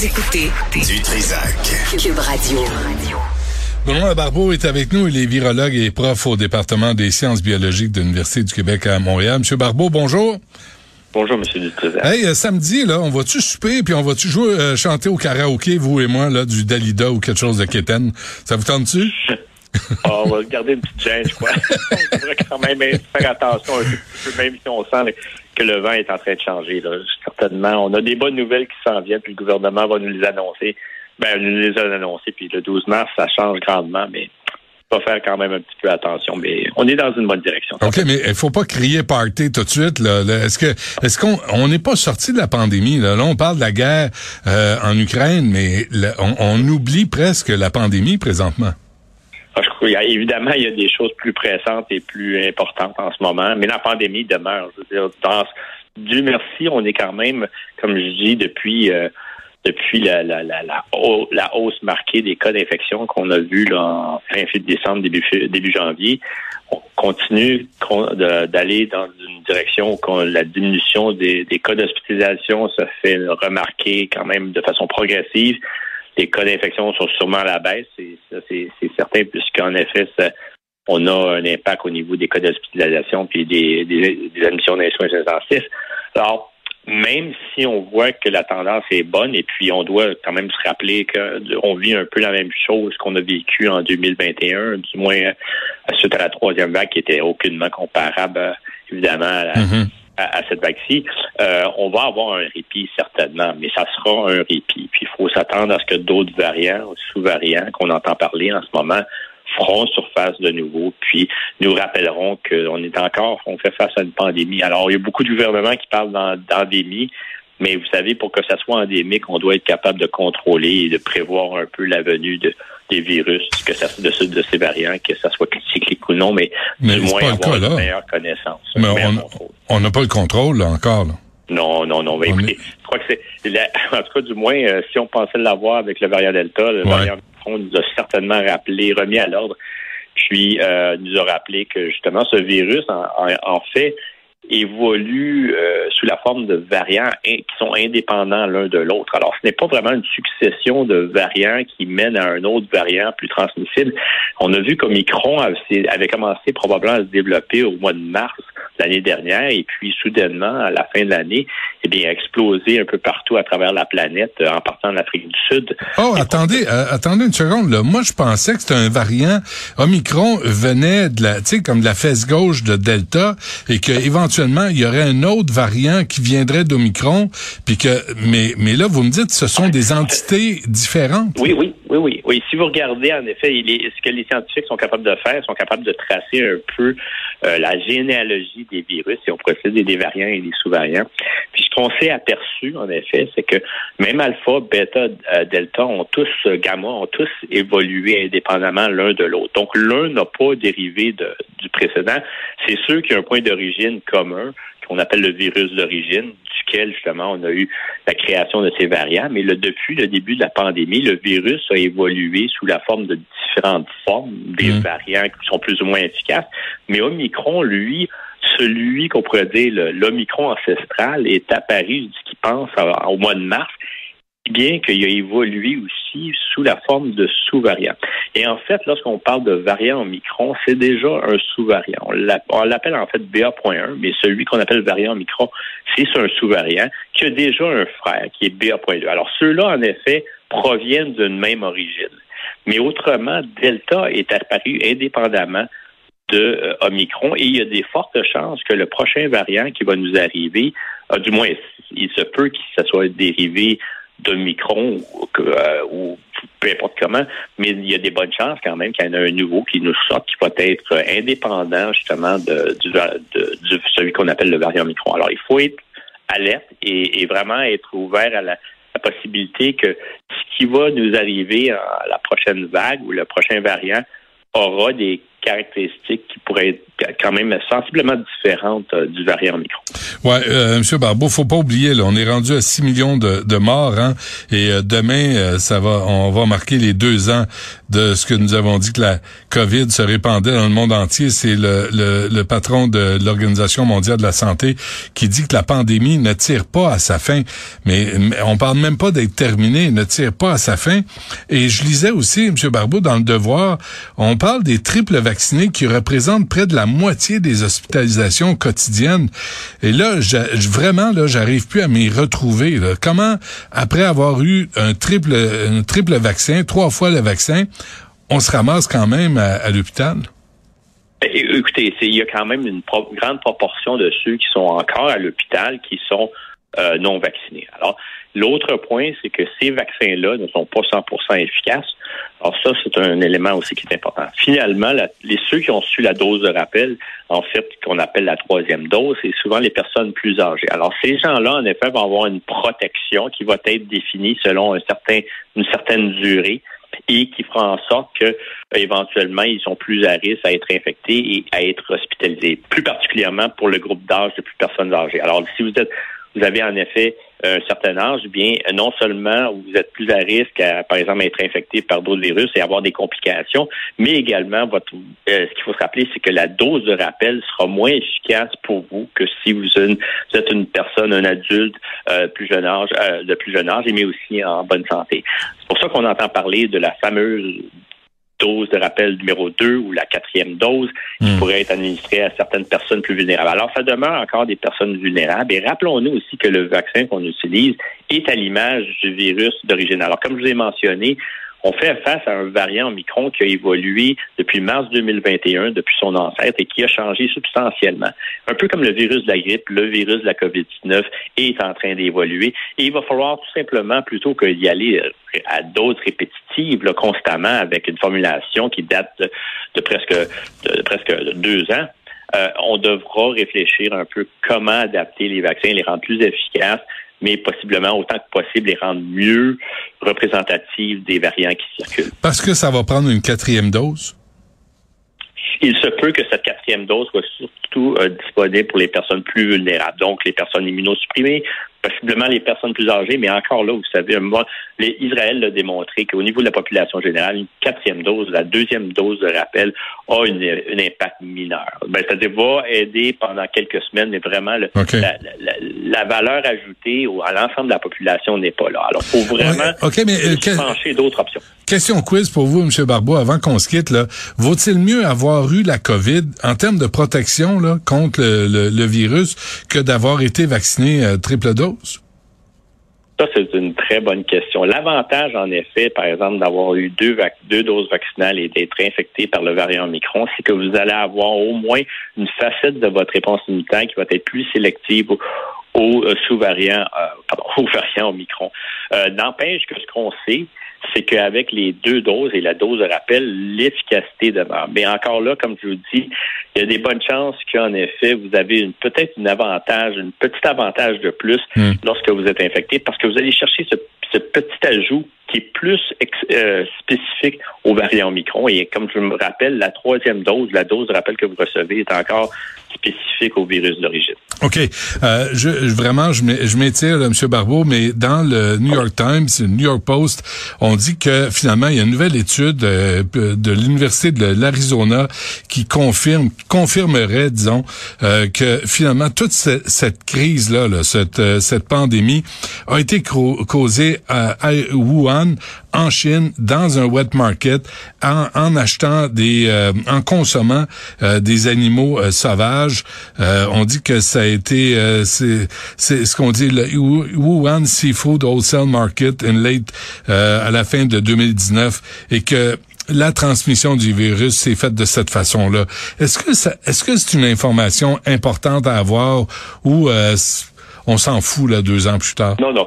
Vous écoutez Du Trisac. Cube Radio. Benoît Barbeau est avec nous. Il est virologue et prof au département des sciences biologiques de l'Université du Québec à Montréal. Monsieur Barbeau, bonjour. Bonjour, Monsieur Dutrisac. Hey, euh, samedi, là, on va-tu souper puis on va-tu jouer, euh, chanter au karaoké, vous et moi, là, du Dalida ou quelque chose de Kéten? Ça vous tente-tu? Ah, on va garder une petite gêne, je crois. on devrait quand même faire attention un peu, même si on sent que le vent est en train de changer. Là. Certainement, on a des bonnes nouvelles qui s'en viennent, puis le gouvernement va nous les annoncer. Ben, nous les a annoncées, puis le 12 mars, ça change grandement, mais va faire quand même un petit peu attention. Mais on est dans une bonne direction. OK, mais il faut pas crier party tout de suite. Là, Est-ce que est-ce qu'on on n'est pas sorti de la pandémie? Là, là on parle de la guerre euh, en Ukraine, mais là, on, on oublie presque la pandémie présentement. Ah, évidemment, il y a des choses plus pressantes et plus importantes en ce moment, mais la pandémie demeure. Je veux dire, dans, Dieu merci, on est quand même, comme je dis, depuis euh, depuis la, la, la, la, hau- la hausse marquée des cas d'infection qu'on a vu là, en fin décembre, début, début janvier, on continue d'aller dans une direction où la diminution des cas d'hospitalisation se fait remarquer quand même de façon progressive les cas d'infection sont sûrement à la baisse, c'est certain, puisqu'en effet, on a un impact au niveau des cas d'hospitalisation puis des, des, des admissions dans les soins intensifs. Alors, même si on voit que la tendance est bonne, et puis on doit quand même se rappeler qu'on vit un peu la même chose qu'on a vécu en 2021, du moins suite à la troisième vague qui était aucunement comparable, euh, évidemment, à la, Mhm. À, cette vague-ci, euh, on va avoir un répit certainement, mais ça sera un répit. Puis il faut s'attendre à ce que d'autres variants, sous-variants qu'on entend parler en ce moment, feront surface de nouveau, puis nous rappelleront qu'on est encore, on fait face à une pandémie. Alors, il y a beaucoup de gouvernements qui parlent d'en- d'endémie, mais vous savez, pour que ça soit endémique, on doit être capable de contrôler et de prévoir un peu la venue de, des virus, que ça, de, de ces variants, que ça soit cyclique ou non, mais, Mais du moins avoir cas, une meilleure connaissance. Mais on- contrôle. On n'a pas le contrôle là, encore. Là. Non, non, non. On écoutez, je crois que c'est. En tout cas, du moins, euh, si on pensait l'avoir avec le variant Delta, le Ouais. variant Omicron nous a certainement rappelé, remis à l'ordre, puis euh, nous a rappelé que justement ce virus, en, en- en fait, évolue euh, sous la forme de variants qui sont indépendants l'un de l'autre. Alors, ce n'est pas vraiment une succession de variants qui mènent à un autre variant plus transmissible. On a vu qu'Omicron avait, avait commencé probablement à se développer au mois de mars l'année dernière et puis soudainement, à la fin de l'année, eh bien, a explosé un peu partout à travers la planète euh, en partant de l'Afrique du Sud. Oh, attendez, euh, attendez une seconde. Là. Moi, je pensais que c'était un variant. Omicron venait de la, tu sais, comme de la fesse gauche de Delta, et que éventuellement il y aurait un autre variant qui viendrait d'Omicron, puis que, mais, mais là, vous me dites, ce sont des entités différentes. Oui, oui, oui, oui, oui. Si vous regardez, en effet, ce que les scientifiques sont capables de faire, sont capables de tracer un peu euh, la généalogie des virus et on procède des variants et des sous-variants. Puis ce qu'on s'est aperçu, en effet, c'est que même alpha, bêta, euh, delta ont tous, euh, gamma, ont tous évolué indépendamment l'un de l'autre. Donc l'un n'a pas dérivé de- du précédent. C'est ceux qui ont un point d'origine commun qu'on appelle le virus d'origine, duquel justement on a eu la création de ces variants. Mais le, depuis le début de la pandémie, le virus a évolué sous la forme de différentes formes, des Mm. variants qui sont plus ou moins efficaces. Mais Omicron, lui, celui qu'on pourrait dire l'Omicron ancestral est apparu, ce qui pense au mois de mars, bien qu'il a évolué aussi sous la forme de sous-variants. Et en fait, lorsqu'on parle de variant Omicron, c'est déjà un sous-variant. On l'app- on l'appelle en fait BA.1, mais celui qu'on appelle variant Omicron, c'est un sous-variant qui a déjà un frère qui est BA.2. Alors ceux-là, en effet, proviennent d'une même origine. Mais autrement, Delta est apparu indépendamment de euh, Omicron et il y a des fortes chances que le prochain variant qui va nous arriver, euh, du moins il se peut que ça soit dérivé ou, que, euh, ou peu importe comment, mais il y a des bonnes chances quand même qu'il y en ait un nouveau qui nous sorte, qui va être indépendant justement de, du, celui qu'on appelle le variant Omicron. Alors il faut être alerte et, vraiment être ouvert à la, possibilité que ce qui va nous arriver à la prochaine vague ou le prochain variant aura des caractéristiques qui pourraient être quand même sensiblement différentes euh, du variant micro. Ouais, euh, Monsieur Barbeau, faut pas oublier, là, on est rendu à 6 millions de, de morts, hein, et euh, demain, euh, ça va, on va marquer les deux ans de ce que nous avons dit que la COVID se répandait dans le monde entier. C'est le, le, le, patron de l'Organisation mondiale de la santé qui dit que la pandémie ne tire pas à sa fin, mais, on parle même pas d'être terminée, ne tire pas à sa fin. Et je lisais aussi, Monsieur Barbeau, dans le Devoir, on parle des triples vaccinés qui représentent près de la moitié des hospitalisations quotidiennes. Et là, vraiment, là, j'arrive plus à m'y retrouver. Comment, après avoir eu un triple, un triple vaccin, trois fois le vaccin, on se ramasse quand même à, l'hôpital? Écoutez, il y a quand même une grande proportion de ceux qui sont encore à l'hôpital qui sont euh, non vaccinés. Alors, l'autre point, c'est que ces vaccins-là ne sont pas 100% efficaces. Alors ça, c'est un élément aussi qui est important. Finalement, les ceux qui ont su la dose de rappel, en fait, qu'on appelle la troisième dose, c'est souvent les personnes plus âgées. Alors ces gens-là, en effet, vont avoir une protection qui va être définie selon un certain, une certaine durée et qui fera en sorte que éventuellement ils sont plus à risque à être infectés et à être hospitalisés, plus particulièrement pour le groupe d'âge de plus personnes âgées. Alors si vous êtes vous avez en effet un certain âge, bien non seulement vous êtes plus à risque, à, par exemple, être infecté par d'autres virus et avoir des complications, mais également votre euh, ce qu'il faut se rappeler, c'est que la dose de rappel sera moins efficace pour vous que si vous, êtes une personne, un adulte euh, plus jeune âge, euh, de plus jeune âge, mais aussi en bonne santé. C'est pour ça qu'on entend parler de la fameuse dose de rappel numéro 2 ou la quatrième dose qui hmm. pourrait être administrée à certaines personnes plus vulnérables. Alors, ça demeure encore des personnes vulnérables. Et rappelons-nous aussi que le vaccin qu'on utilise est à l'image du virus d'origine. Alors, comme je vous ai mentionné, on fait face à un variant micron qui a évolué depuis mars 2021, depuis son ancêtre, et qui a changé substantiellement. Un peu comme le virus de la grippe, le virus de la COVID-19 est en train d'évoluer. Et il va falloir tout simplement, plutôt que d'y aller euh, à doses répétitives constamment avec une formulation qui date de, presque, de, presque deux ans, euh, on devra réfléchir un peu comment adapter les vaccins, les rendre plus efficaces, mais possiblement autant que possible les rendre mieux représentatives des variants qui circulent. Parce que ça va prendre une quatrième dose? Il se peut que cette quatrième dose soit surtout euh, disponible pour les personnes plus vulnérables, donc les personnes immunosupprimées, possiblement les personnes plus âgées, mais encore là, vous savez, moi, Israël l'a démontré qu'au niveau de la population générale, une quatrième dose, la deuxième dose de rappel a une, un impact mineur. Ben, c'est-à-dire va aider pendant quelques semaines, mais vraiment la, valeur ajoutée à l'ensemble de la population n'est pas là. Alors, il faut vraiment okay, mais, euh, d'autres options. Question quiz pour vous, M. Barbeau, avant qu'on se quitte. Là, vaut-il mieux avoir eu la COVID en termes de protection là, contre le, virus que d'avoir été vacciné euh, triple dose? Ça, c'est une très bonne question. L'avantage, en effet, par exemple, d'avoir eu deux, deux doses vaccinales et d'être infecté par le variant Omicron, c'est que vous allez avoir au moins une facette de votre réponse immunitaire qui va être plus sélective euh, sous-variants, euh, pardon, aux variants Omicron. Euh, N'empêche que ce qu'on sait, c'est qu'avec les deux doses et la dose de rappel, l'efficacité demeure. Mais encore là, comme je vous dis, il y a des bonnes chances qu'en effet, vous avez peut-être un avantage, un petit avantage de plus hmm. lorsque vous êtes infecté, parce que vous allez chercher ce, petit ajout qui est plus euh, spécifique au variant Omicron. Et comme je me rappelle, la troisième dose, la dose de rappel que vous recevez est encore spécifique au virus d'origine. OK. Euh, je, vraiment, je m'étire, M. Barbeau, mais dans le New York Times, le New York Post, on dit que finalement, il y a une nouvelle étude euh, de l'Université de l'Arizona qui confirme, confirmerait, disons, euh, que finalement, toute cette, crise-là, là, cette, euh, cette pandémie, a été causée à, à Wuhan en Chine dans un wet market en, en achetant des euh, en consommant euh, des animaux euh, sauvages on dit que ça a été c'est c'est ce qu'on dit le Wuhan Seafood Wholesale Market in late à la fin de 2019 et que la transmission du virus s'est faite de cette façon-là. Est-ce que ça, est-ce que c'est une information importante à avoir ou on s'en fout là deux ans plus tard? Non, non.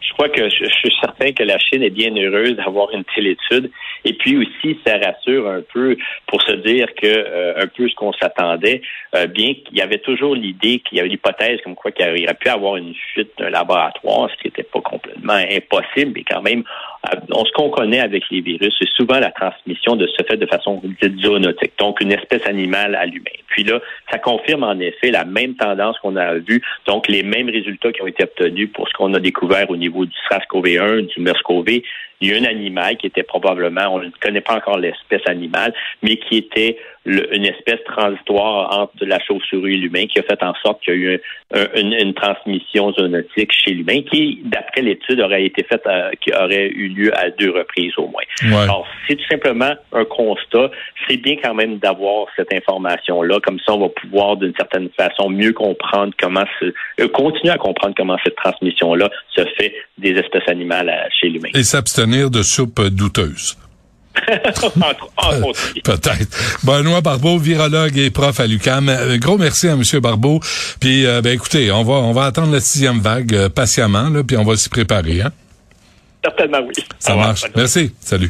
Je crois que je, suis certain que la Chine est bien heureuse d'avoir une telle étude. Et puis aussi, ça rassure un peu pour se dire que euh, un peu ce qu'on s'attendait, euh, bien qu'il y avait toujours l'idée qu'il y avait l'hypothèse comme quoi qu'il aurait pu avoir une fuite d'un laboratoire, ce qui n'était pas complètement impossible, mais quand même, on, ce qu'on connaît avec les virus, c'est souvent la transmission de ce fait de façon zoonotique, donc une espèce animale à l'humain. Puis là, ça confirme en effet la même tendance qu'on a vue, donc les mêmes résultats qui ont été obtenus pour ce qu'on a découvert au niveau du SARS-CoV-1, du MERS-CoV. Il y a un animal qui était probablement, on ne connaît pas encore l'espèce animale, mais qui était une espèce transitoire entre la chauve-souris et l'humain qui a fait en sorte qu'il y a eu une, transmission zoonotique chez l'humain qui, d'après l'étude, aurait été faite, euh, qui aurait eu lieu à deux reprises au moins. Alors, c'est tout simplement un constat. C'est bien quand même d'avoir cette information-là. Comme ça, on va pouvoir, d'une certaine façon, mieux comprendre comment se, euh, continuer à comprendre comment cette transmission-là se fait des espèces animales chez l'humain. Et s'abstenir de soupes douteuses. Peut-être. Benoît Barbeau, virologue et prof à l'UCAM. Euh, gros merci à M. Barbeau. Puis, euh, ben écoutez, on va on va attendre la sixième vague euh, patiemment, là, puis on va s'y préparer. Hein? Certainement, oui. Ça marche. Merci. Salut.